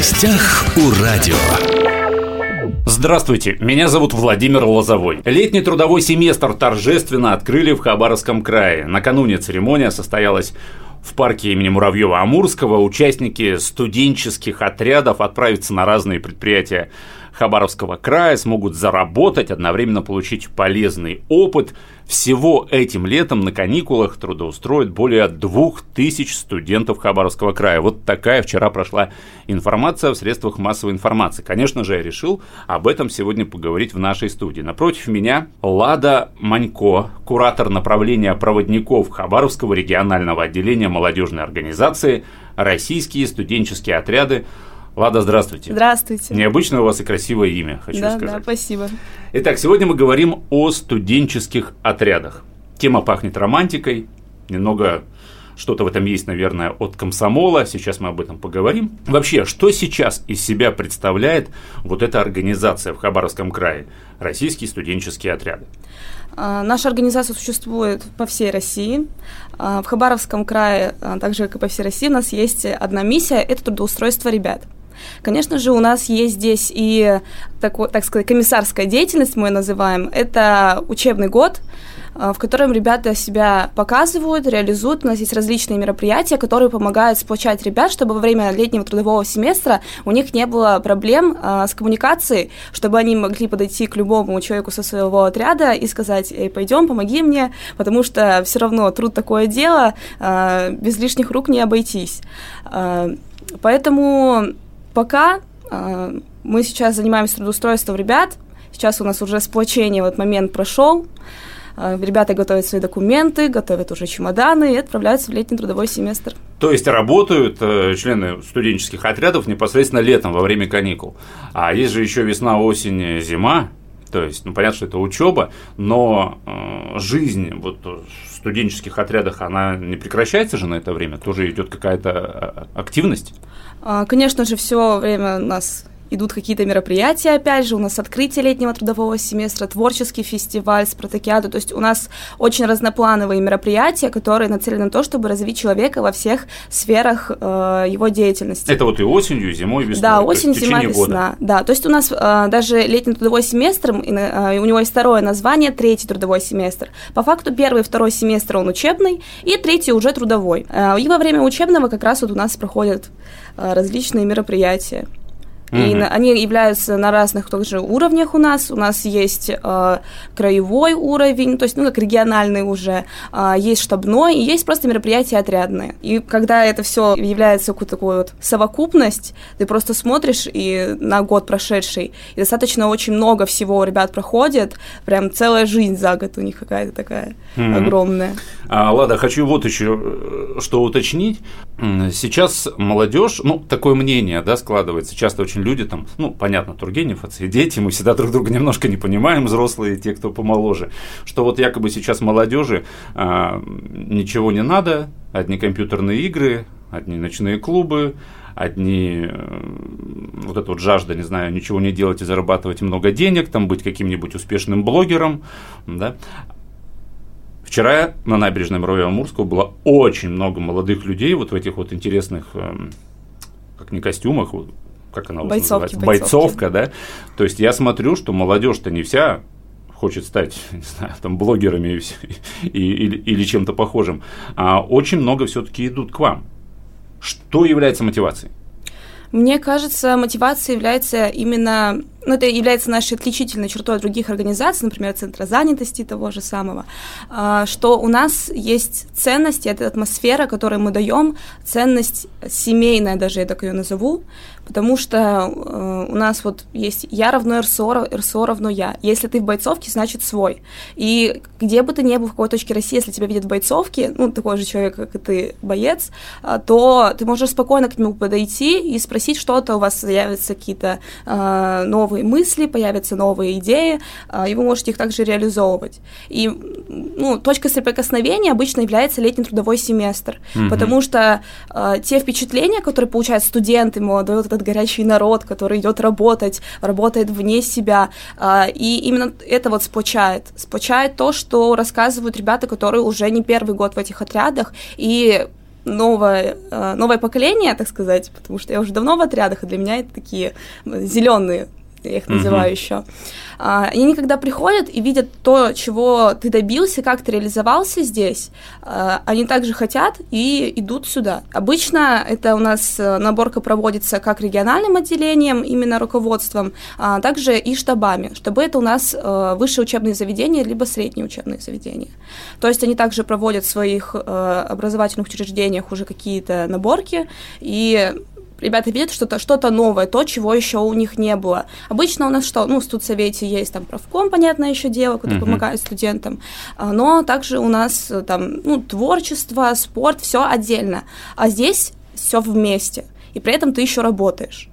гостях у радио. Здравствуйте, меня зовут Владимир Лозовой. Летний трудовой семестр торжественно открыли в Хабаровском крае. Накануне церемония состоялась в парке имени Муравьева-Амурского. Участники студенческих отрядов отправятся на разные предприятия Хабаровского края, смогут заработать, одновременно получить полезный опыт – всего этим летом на каникулах трудоустроят более двух тысяч студентов Хабаровского края. Вот такая вчера прошла информация в средствах массовой информации. Конечно же, я решил об этом сегодня поговорить в нашей студии. Напротив меня Лада Манько, куратор направления проводников Хабаровского регионального отделения молодежной организации «Российские студенческие отряды Лада, здравствуйте. Здравствуйте. Необычное у вас и красивое имя, хочу да, сказать. Да, спасибо. Итак, сегодня мы говорим о студенческих отрядах. Тема пахнет романтикой, немного что-то в этом есть, наверное, от комсомола. Сейчас мы об этом поговорим. Вообще, что сейчас из себя представляет вот эта организация в Хабаровском крае? Российские студенческие отряды. А, наша организация существует по всей России. А, в Хабаровском крае, а, так же как и по всей России, у нас есть одна миссия – это трудоустройство ребят – Конечно же, у нас есть здесь и, такой, так сказать, комиссарская деятельность, мы ее называем. Это учебный год, э, в котором ребята себя показывают, реализуют. У нас есть различные мероприятия, которые помогают сплочать ребят, чтобы во время летнего трудового семестра у них не было проблем а, с коммуникацией, чтобы они могли подойти к любому человеку со своего отряда и сказать, эй, пойдем, помоги мне, потому что все равно труд такое дело, а, без лишних рук не обойтись. Поэтому Пока э, мы сейчас занимаемся трудоустройством ребят, сейчас у нас уже сплочение, вот момент прошел, э, ребята готовят свои документы, готовят уже чемоданы и отправляются в летний трудовой семестр. То есть работают э, члены студенческих отрядов непосредственно летом во время каникул. А есть же еще весна, осень, зима. То есть, ну понятно, что это учеба, но э, жизнь вот в студенческих отрядах, она не прекращается же на это время, тоже идет какая-то э, активность. А, конечно же, все время нас идут какие-то мероприятия, опять же, у нас открытие летнего трудового семестра, творческий фестиваль, спартакиада, то есть у нас очень разноплановые мероприятия, которые нацелены на то, чтобы развить человека во всех сферах э, его деятельности. Это вот и осенью, и зимой, и весной. Да, осень, зима, весна. Года. Да, то есть у нас э, даже летний трудовой семестр, э, у него есть второе название, третий трудовой семестр. По факту первый и второй семестр он учебный, и третий уже трудовой. Э, и во время учебного как раз вот у нас проходят э, различные мероприятия. Mm-hmm. И они являются на разных тоже уровнях у нас. У нас есть э, краевой уровень, то есть, ну, как региональный уже, э, есть штабной, и есть просто мероприятия отрядные. И когда это все является какой-то такой вот совокупность, ты просто смотришь и на год прошедший, и достаточно очень много всего у ребят проходит, прям целая жизнь за год у них какая-то такая mm-hmm. огромная. А, Лада, хочу вот еще э, что уточнить. Сейчас молодежь, ну, такое мнение, да, складывается, часто очень люди там, ну, понятно, Тургенев, отцы и дети, мы всегда друг друга немножко не понимаем, взрослые, те, кто помоложе, что вот якобы сейчас молодежи а, ничего не надо, одни компьютерные игры, одни ночные клубы, одни э, вот эта вот жажда, не знаю, ничего не делать и зарабатывать много денег, там быть каким-нибудь успешным блогером, да, Вчера на набережной Муравьева-Амурского было очень много молодых людей вот в этих вот интересных, эм, как не костюмах, как она вас называется? Бойцовка, да? То есть я смотрю, что молодежь-то не вся хочет стать, не знаю, там, блогерами и, и, или, или чем-то похожим, а очень много все-таки идут к вам. Что является мотивацией? Мне кажется, мотивацией является именно ну, это является нашей отличительной чертой от других организаций, например, Центра занятости того же самого, а, что у нас есть ценность, это атмосфера, которую мы даем, ценность семейная даже, я так ее назову, потому что э, у нас вот есть я равно РСО, РСО равно я. Если ты в бойцовке, значит свой. И где бы ты ни был, в какой точке России, если тебя видят в бойцовке, ну, такой же человек, как и ты, боец, а, то ты можешь спокойно к нему подойти и спросить что-то, у вас появятся какие-то э, новые мысли, появятся новые идеи, э, и вы можете их также реализовывать. И, ну, точка соприкосновения обычно является летний трудовой семестр, mm-hmm. потому что э, те впечатления, которые получают студенты, молодой вот этот горячий народ, который идет работать, работает вне себя. А, и именно это вот сплочает. Сплочает то, что рассказывают ребята, которые уже не первый год в этих отрядах, и новое, э, новое поколение, так сказать, потому что я уже давно в отрядах, и для меня это такие зеленые я их называю uh-huh. еще. А, они когда приходят и видят то, чего ты добился, как ты реализовался здесь, а, они также хотят и идут сюда. Обычно это у нас э, наборка проводится как региональным отделением, именно руководством, а также и штабами. Штабы это у нас э, высшие учебные заведения, либо средние учебные заведения. То есть они также проводят в своих э, образовательных учреждениях уже какие-то наборки, и ребята видят что-то что новое, то, чего еще у них не было. Обычно у нас что? Ну, в студсовете есть там правком, понятное еще дело, который uh-huh. помогает студентам, а, но также у нас э, там, ну, творчество, спорт, все отдельно. А здесь все вместе, и при этом ты еще работаешь.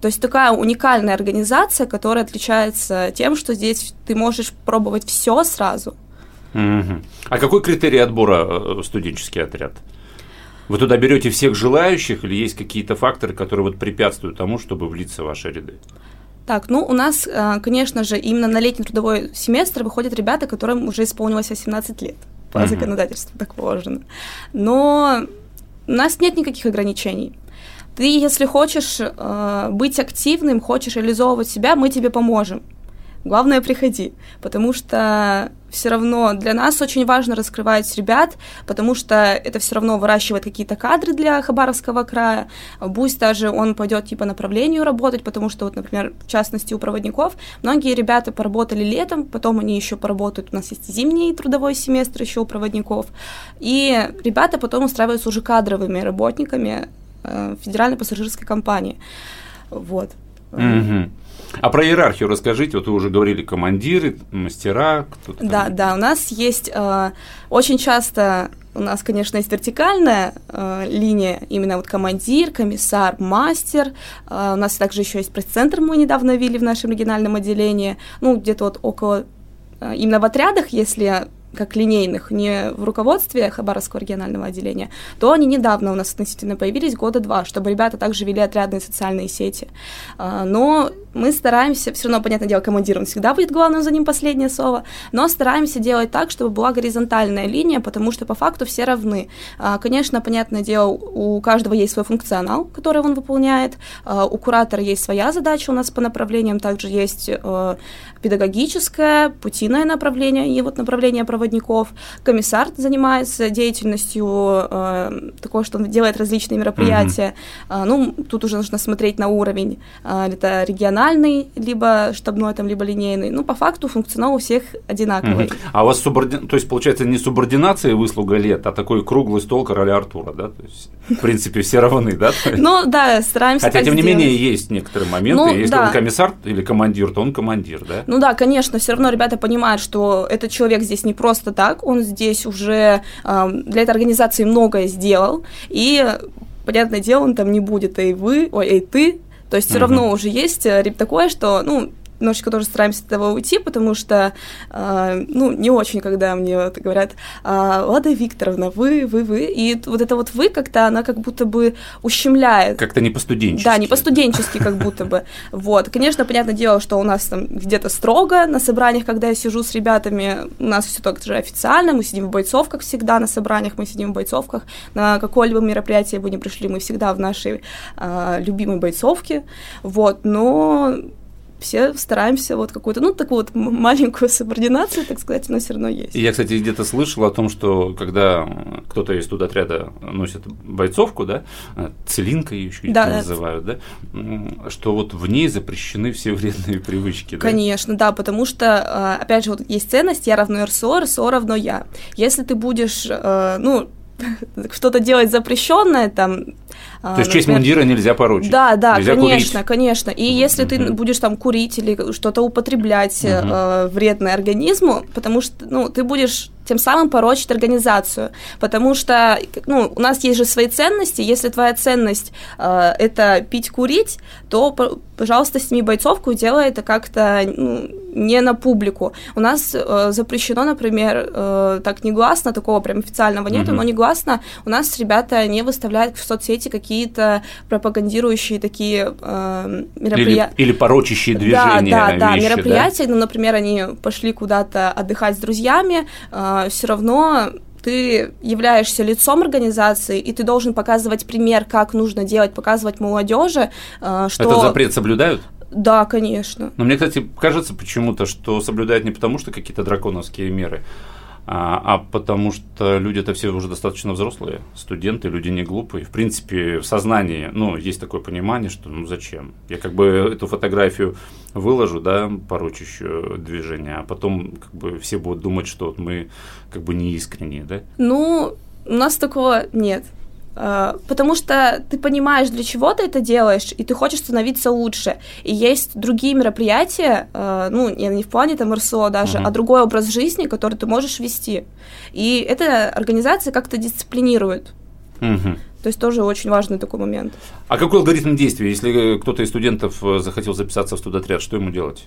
То есть такая уникальная организация, которая отличается тем, что здесь ты можешь пробовать все сразу. Угу. А какой критерий отбора э, студенческий отряд? Вы туда берете всех желающих или есть какие-то факторы, которые вот препятствуют тому, чтобы влиться в ваши ряды? Так, ну у нас, э, конечно же, именно на летний трудовой семестр выходят ребята, которым уже исполнилось 18 лет. По uh-huh. законодательству так положено. Но у нас нет никаких ограничений. Ты, если хочешь э, быть активным, хочешь реализовывать себя, мы тебе поможем. Главное, приходи, потому что все равно для нас очень важно раскрывать ребят, потому что это все равно выращивает какие-то кадры для Хабаровского края. Пусть даже он пойдет типа направлению работать, потому что вот, например, в частности у проводников многие ребята поработали летом, потом они еще поработают. У нас есть зимний трудовой семестр еще у проводников, и ребята потом устраиваются уже кадровыми работниками э, федеральной пассажирской компании. Вот. Mm-hmm. А про иерархию расскажите. Вот вы уже говорили командиры, мастера. Кто-то да, там... да. У нас есть э, очень часто у нас, конечно, есть вертикальная э, линия, именно вот командир, комиссар, мастер. Э, у нас также еще есть пресс-центр, мы недавно ввели в нашем региональном отделении. Ну, где-то вот около, э, именно в отрядах, если как линейных, не в руководстве Хабаровского регионального отделения, то они недавно у нас относительно появились, года два, чтобы ребята также вели отрядные социальные сети. А, но мы стараемся, все равно, понятное дело, командир, он всегда будет главным, за ним последнее слово, но стараемся делать так, чтобы была горизонтальная линия, потому что по факту все равны. А, конечно, понятное дело, у каждого есть свой функционал, который он выполняет, а, у куратора есть своя задача у нас по направлениям, также есть педагогическое, путиное направление и вот направление проводников. Комиссар занимается деятельностью э, такой, что он делает различные мероприятия. Mm-hmm. ну, тут уже нужно смотреть на уровень. Э, это региональный, либо штабной, там, либо линейный. Ну, по факту функционал у всех одинаковый. Mm-hmm. А у вас субордин... то есть, получается, не субординация и выслуга лет, а такой круглый стол короля Артура, да? То есть, в принципе, все равны, да? Ну, да, стараемся Хотя, тем не менее, есть некоторые моменты. Ну, Если он комиссар или командир, то он командир, да? Ну да, конечно, все равно ребята понимают, что этот человек здесь не просто так, он здесь уже э, для этой организации многое сделал, и понятное дело, он там не будет, эй вы, ой, эй ты, то есть все uh-huh. равно уже есть э, такое, что, ну, немножечко тоже стараемся от этого уйти, потому что, э, ну, не очень, когда мне вот говорят, э, Лада Викторовна, вы, вы, вы, и вот это вот вы как-то, она как будто бы ущемляет. Как-то не по-студенчески. Да, не по-студенчески как будто бы. Вот, конечно, понятное дело, что у нас там где-то строго на собраниях, когда я сижу с ребятами, у нас все так же официально, мы сидим в бойцовках всегда на собраниях, мы сидим в бойцовках, на какое-либо мероприятие бы не пришли, мы всегда в нашей э, любимой бойцовке, вот, но все стараемся вот какую-то, ну, такую вот маленькую субординацию, так сказать, но все равно есть. Я, кстати, где-то слышал о том, что когда кто-то из отряда носит бойцовку, да, целинка ее еще да, называют, да, что вот в ней запрещены все вредные привычки. Конечно, да, потому что, а, опять же, вот есть ценность «я равно РСО», РСО равно «я». Если ты будешь, а, ну, что-то делать запрещенное, там, то есть честь мундира нельзя поручить. Да, да, нельзя конечно, курить. конечно. И если ты будешь там курить или что-то употреблять э, вредное организму, потому что ну, ты будешь тем самым порочить организацию, потому что ну, у нас есть же свои ценности, если твоя ценность э, это пить, курить, то, пожалуйста, сними бойцовку делай это как-то ну, не на публику. У нас э, запрещено, например, э, так негласно, такого прям официального нету, mm-hmm. но негласно у нас ребята не выставляют в соцсети какие-то пропагандирующие такие э, мероприятия. Или, или порочащие движения. Да, да, да, мероприятия, да? ну, например, они пошли куда-то отдыхать с друзьями, э, все равно ты являешься лицом организации, и ты должен показывать пример, как нужно делать, показывать молодежи, э, что... Этот запрет соблюдают? Да, конечно. Но мне, кстати, кажется почему-то, что соблюдают не потому, что какие-то драконовские меры, а, а потому что люди это все уже достаточно взрослые, студенты, люди не глупые. В принципе, в сознании, ну, есть такое понимание, что ну зачем? Я как бы эту фотографию выложу, да, порочащую движение, а потом как бы все будут думать, что мы как бы не искренние, да? Ну, у нас такого нет. А, потому что ты понимаешь, для чего ты это делаешь, и ты хочешь становиться лучше. И есть другие мероприятия, а, ну, не в плане там РСО даже, uh-huh. а другой образ жизни, который ты можешь вести. И эта организация как-то дисциплинирует. Uh-huh. То есть тоже очень важный такой момент. А какой алгоритм действия, если кто-то из студентов э, захотел записаться в студотряд, что ему делать?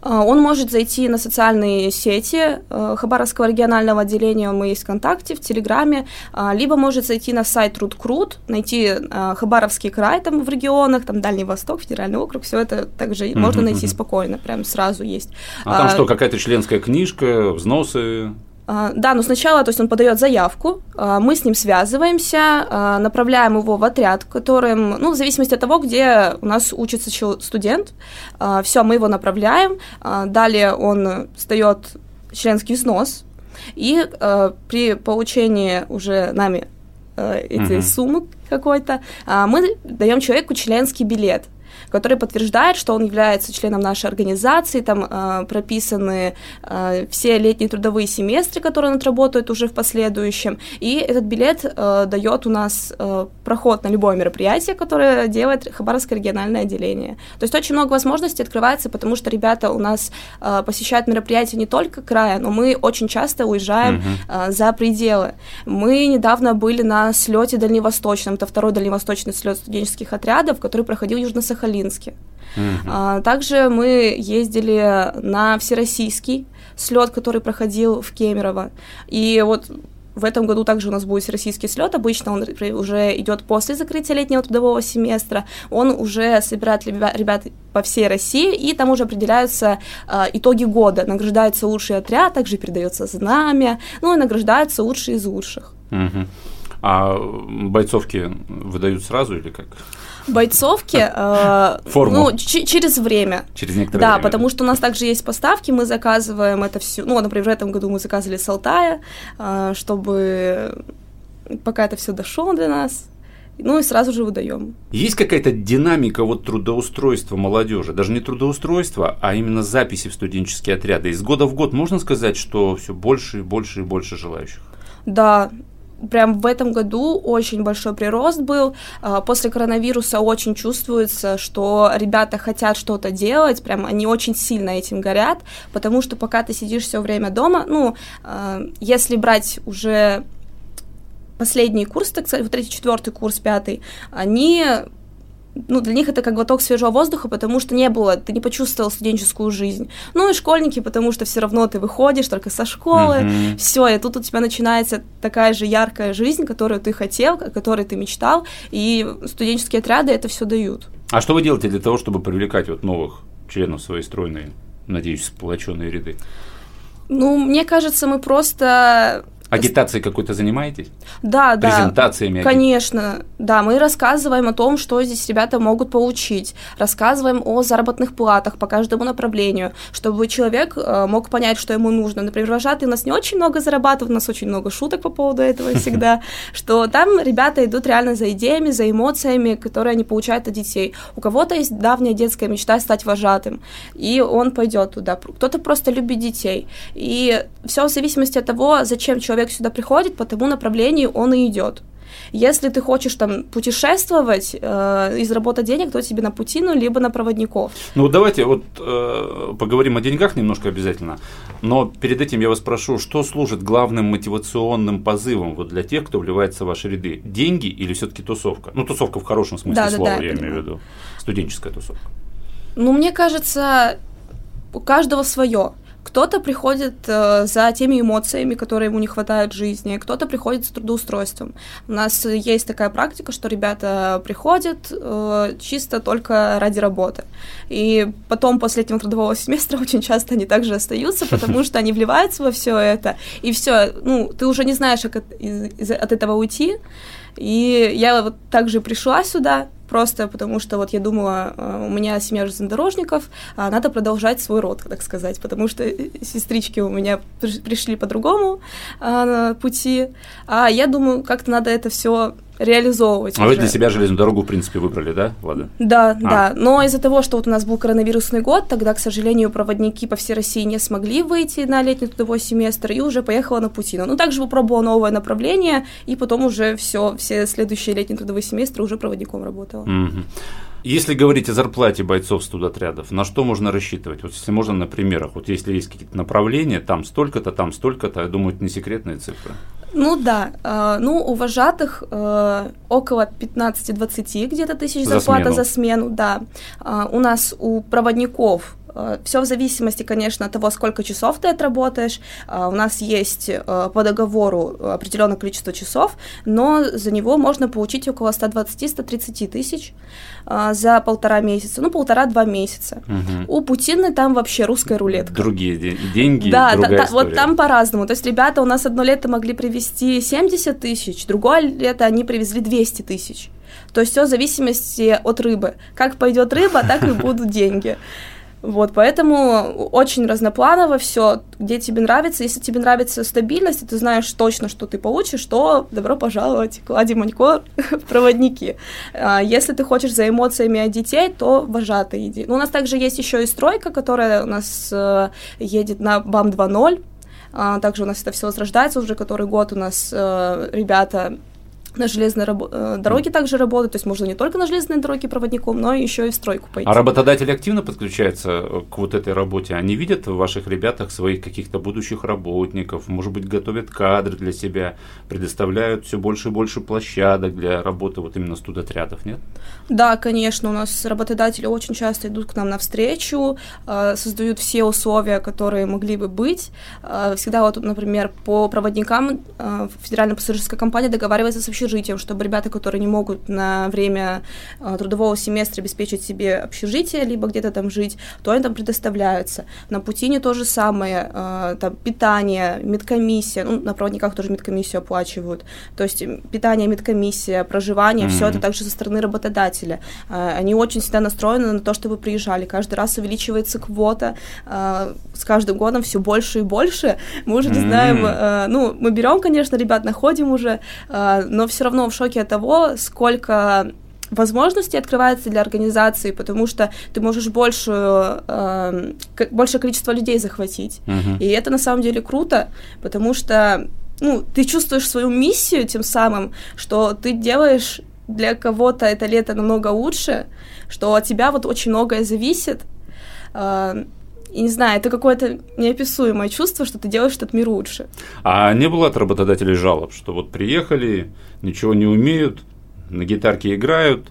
А, он может зайти на социальные сети э, Хабаровского регионального отделения, мы есть ВКонтакте, в Телеграме, а, либо может зайти на сайт Рудкрут, найти а, Хабаровский край там в регионах, там Дальний Восток, Федеральный округ, все это также mm-hmm. можно найти спокойно, прям сразу есть. А, там что, какая-то членская книжка, взносы? А, да, но сначала, то есть он подает заявку, а, мы с ним связываемся, а, направляем его в отряд, которым, ну, в зависимости от того, где у нас учится студент, все, мы его направляем, далее он сдает членский взнос, и при получении уже нами этой угу. суммы какой-то, мы даем человеку членский билет – который подтверждает, что он является членом нашей организации, там э, прописаны э, все летние трудовые семестры, которые он отработает уже в последующем, и этот билет э, дает у нас э, проход на любое мероприятие, которое делает Хабаровское региональное отделение. То есть очень много возможностей открывается, потому что ребята у нас э, посещают мероприятия не только края, но мы очень часто уезжаем uh-huh. э, за пределы. Мы недавно были на слете дальневосточном, это второй дальневосточный слет студенческих отрядов, который проходил в Южно-Сахалин Сахалинске. А, также мы ездили на всероссийский слет, который проходил в Кемерово. И вот в этом году также у нас будет российский слет. Обычно он уже идет после закрытия летнего трудового семестра. Он уже собирает ребят по всей России, и там уже определяются э, итоги года. Награждается лучший отряд, также передается знамя, ну и награждаются лучшие из лучших. Угу. А бойцовки выдают сразу или как? Бойцовки э, ну, через время. Через некоторое да, время. потому что у нас также есть поставки, мы заказываем это все. Ну, например, в этом году мы заказывали с Алтая, э, чтобы пока это все дошло до нас. Ну и сразу же выдаем. Есть какая-то динамика вот трудоустройства молодежи, даже не трудоустройства, а именно записи в студенческие отряды. Из года в год можно сказать, что все больше и больше и больше желающих? Да, прям в этом году очень большой прирост был. А, после коронавируса очень чувствуется, что ребята хотят что-то делать, прям они очень сильно этим горят, потому что пока ты сидишь все время дома, ну, а, если брать уже последний курс, так сказать, вот третий, четвертый курс, пятый, они ну, для них это как глоток свежего воздуха, потому что не было, ты не почувствовал студенческую жизнь. Ну и школьники, потому что все равно ты выходишь только со школы, mm-hmm. все, и тут у тебя начинается такая же яркая жизнь, которую ты хотел, о которой ты мечтал, и студенческие отряды это все дают. А что вы делаете для того, чтобы привлекать вот новых членов своей стройной, надеюсь, сплоченные ряды? Ну, мне кажется, мы просто Агитацией какой-то занимаетесь? Да, да. Презентациями? Конечно, да. Мы рассказываем о том, что здесь ребята могут получить. Рассказываем о заработных платах по каждому направлению, чтобы человек э, мог понять, что ему нужно. Например, вожатые у нас не очень много зарабатывают, у нас очень много шуток по поводу этого всегда, что там ребята идут реально за идеями, за эмоциями, которые они получают от детей. У кого-то есть давняя детская мечта стать вожатым, и он пойдет туда. Кто-то просто любит детей. И все в зависимости от того, зачем человек человек сюда приходит, по тому направлению он и идет. Если ты хочешь там путешествовать э, и заработать денег, то тебе на путину, либо на проводников. Ну давайте вот э, поговорим о деньгах немножко обязательно. Но перед этим я вас спрошу, что служит главным мотивационным позывом вот для тех, кто вливается в ваши ряды? Деньги или все-таки тусовка? Ну, тусовка в хорошем смысле да, слова, да, да, я имею в виду. Студенческая тусовка. Ну, мне кажется, у каждого свое Кто-то приходит э, за теми эмоциями, которые ему не хватает в жизни, кто-то приходит с трудоустройством. У нас есть такая практика, что ребята приходят э, чисто только ради работы. И потом, после этого трудового семестра, очень часто они также остаются, потому что они вливаются во все это, и все, ну, ты уже не знаешь, как от, от этого уйти. И я вот также пришла сюда, просто потому что вот я думала, э, у меня семья железнодорожников, а надо продолжать свой род, так сказать, потому что э, сестрички у меня пришли по другому а, пути, а я думаю, как-то надо это все реализовывать. А уже. вы для себя железную дорогу, в принципе, выбрали, да, Влада? Да, а. да. Но из-за того, что вот у нас был коронавирусный год, тогда, к сожалению, проводники по всей России не смогли выйти на летний трудовой семестр и уже поехала на Путину. Ну, также попробовала новое направление, и потом уже все, все следующие летние трудовые семестры уже проводником работала. Угу. Если говорить о зарплате бойцов студотрядов, на что можно рассчитывать? Вот если можно на примерах, вот если есть какие-то направления, там столько-то, там столько-то, я думаю, это не секретные цифры. Ну да, э, ну у вожатых э, около 15-20 где-то тысяч за зарплата смену. за смену, да. Э, у нас у проводников Все в зависимости, конечно, от того, сколько часов ты отработаешь. Э, у нас есть э, по договору определенное количество часов, но за него можно получить около 120-130 тысяч за полтора месяца, ну, полтора-два месяца. Угу. У Путины там вообще русская рулетка. Другие деньги, Да, да, да вот там по-разному. То есть ребята у нас одно лето могли привезти 70 тысяч, другое лето они привезли 200 тысяч. То есть все в зависимости от рыбы. Как пойдет рыба, так и будут деньги. Вот, поэтому очень разнопланово все, где тебе нравится. Если тебе нравится стабильность, и ты знаешь точно, что ты получишь, то добро пожаловать к Ладе Манько в проводники. А, если ты хочешь за эмоциями от детей, то вожатый иди. Но у нас также есть еще и стройка, которая у нас э, едет на БАМ 2.0. А, также у нас это все возрождается уже который год. У нас э, ребята на железной рабо- э, дороге также работать, то есть можно не только на железной дороге проводником, но еще и в стройку пойти. А работодатели активно подключаются э, к вот этой работе? Они видят в ваших ребятах своих каких-то будущих работников, может быть, готовят кадры для себя, предоставляют все больше и больше площадок для работы вот именно студотрядов, нет? Да, конечно, у нас работодатели очень часто идут к нам навстречу, э, создают все условия, которые могли бы быть. Всегда вот, например, по проводникам федеральная пассажирская компания договаривается с общежитием, чтобы ребята, которые не могут на время э, трудового семестра обеспечить себе общежитие, либо где-то там жить, то они там предоставляются. На Путине то же самое, э, там питание, медкомиссия, ну, на проводниках тоже медкомиссию оплачивают, то есть питание, медкомиссия, проживание, mm-hmm. все это также со стороны работодателя. Э, они очень всегда настроены на то, чтобы приезжали. Каждый раз увеличивается квота, с каждым годом все больше и больше. Мы уже не знаем, ну, мы берем, конечно, ребят, находим уже, но все равно в шоке от того, сколько возможностей открывается для организации, потому что ты можешь больше, э, большее количество людей захватить. Uh-huh. И это на самом деле круто, потому что ну, ты чувствуешь свою миссию тем самым, что ты делаешь для кого-то это лето намного лучше, что от тебя вот очень многое зависит. Э, и не знаю, это какое-то неописуемое чувство, что ты делаешь этот мир лучше. А не было от работодателей жалоб, что вот приехали, ничего не умеют, на гитарке играют,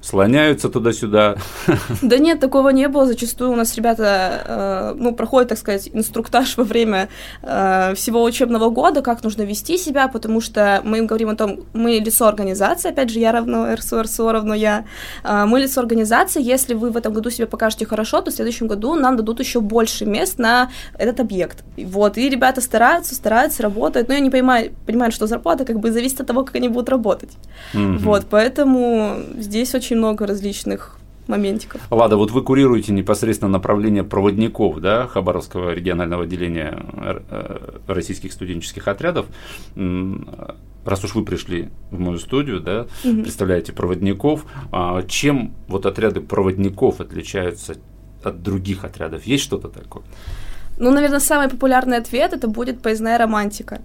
слоняются туда-сюда. Да нет, такого не было. Зачастую у нас ребята, э, ну, проходят, так сказать, инструктаж во время э, всего учебного года, как нужно вести себя, потому что мы им говорим о том, мы лицо организации, опять же, я равно РСО, РСО равно я, э, мы лицо организации, если вы в этом году себя покажете хорошо, то в следующем году нам дадут еще больше мест на этот объект. Вот, и ребята стараются, стараются, работают, но я не понимаю, понимаю, что зарплата как бы зависит от того, как они будут работать. Mm-hmm. Вот, поэтому здесь очень много различных моментиков. Лада, вот вы курируете непосредственно направление проводников да, Хабаровского регионального отделения э, российских студенческих отрядов. Раз уж вы пришли в мою студию, да, угу. представляете проводников, а чем вот отряды проводников отличаются от других отрядов? Есть что-то такое? Ну, наверное, самый популярный ответ это будет поездная романтика.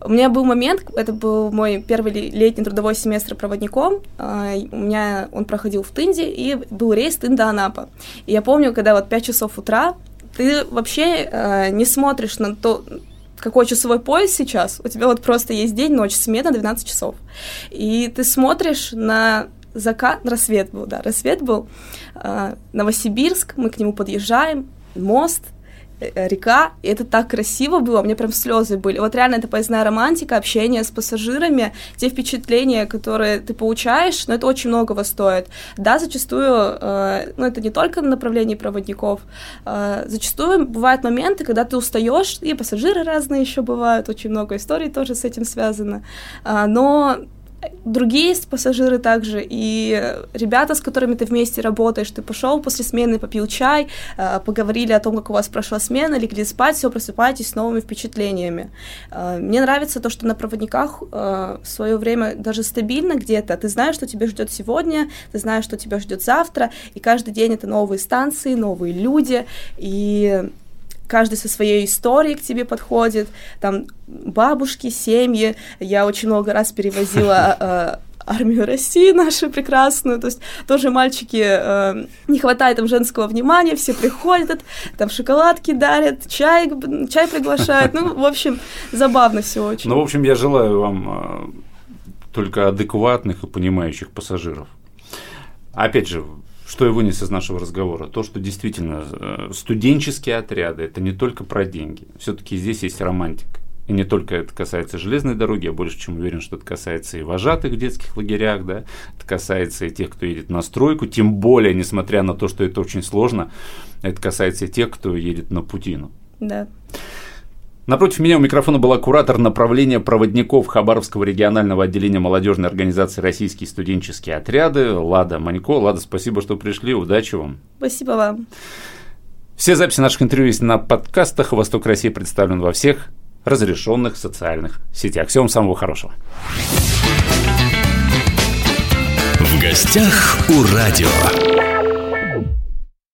У меня был момент, это был мой первый летний трудовой семестр проводником, а, у меня он проходил в Тынде, и был рейс Тында-Анапа. И я помню, когда вот 5 часов утра, ты вообще э, не смотришь на то, какой часовой пояс сейчас, у тебя вот просто есть день, ночь, смена 12 часов. И ты смотришь на закат, рассвет был, да, рассвет был, э, Новосибирск, мы к нему подъезжаем, мост, река, и это так красиво было, у меня прям слезы были. Вот реально это поездная романтика, общение с пассажирами, те впечатления, которые ты получаешь, но это очень многого стоит. Да, зачастую, э, ну это не только на направлении проводников, э, зачастую бывают моменты, когда ты устаешь, и пассажиры разные еще бывают, очень много историй тоже с этим связано, э, но другие пассажиры также, и ребята, с которыми ты вместе работаешь, ты пошел после смены, попил чай, э, поговорили о том, как у вас прошла смена, легли спать, все, просыпаетесь с новыми впечатлениями. Э, мне нравится то, что на проводниках э, в свое время даже стабильно где-то, ты знаешь, что тебя ждет сегодня, ты знаешь, что тебя ждет завтра, и каждый день это новые станции, новые люди, и каждый со своей историей к тебе подходит, там бабушки, семьи, я очень много раз перевозила э, армию России нашу прекрасную, то есть тоже мальчики, э, не хватает им женского внимания, все приходят, там шоколадки дарят, чай, чай приглашают, ну, в общем, забавно все очень. Ну, в общем, я желаю вам э, только адекватных и понимающих пассажиров. Опять же, что я вынес из нашего разговора? То, что действительно э, студенческие отряды – это не только про деньги. Все-таки здесь есть романтика. И не только это касается железной дороги, я больше чем уверен, что это касается и вожатых в детских лагерях, да, это касается и тех, кто едет на стройку, тем более, несмотря на то, что это очень сложно, это касается и тех, кто едет на Путину. Да. Напротив меня у микрофона была куратор направления проводников Хабаровского регионального отделения молодежной организации «Российские студенческие отряды» Лада Манько. Лада, спасибо, что пришли. Удачи вам. Спасибо вам. Все записи наших интервью есть на подкастах. «Восток России» представлен во всех разрешенных социальных сетях. Всего вам самого хорошего. В гостях у радио.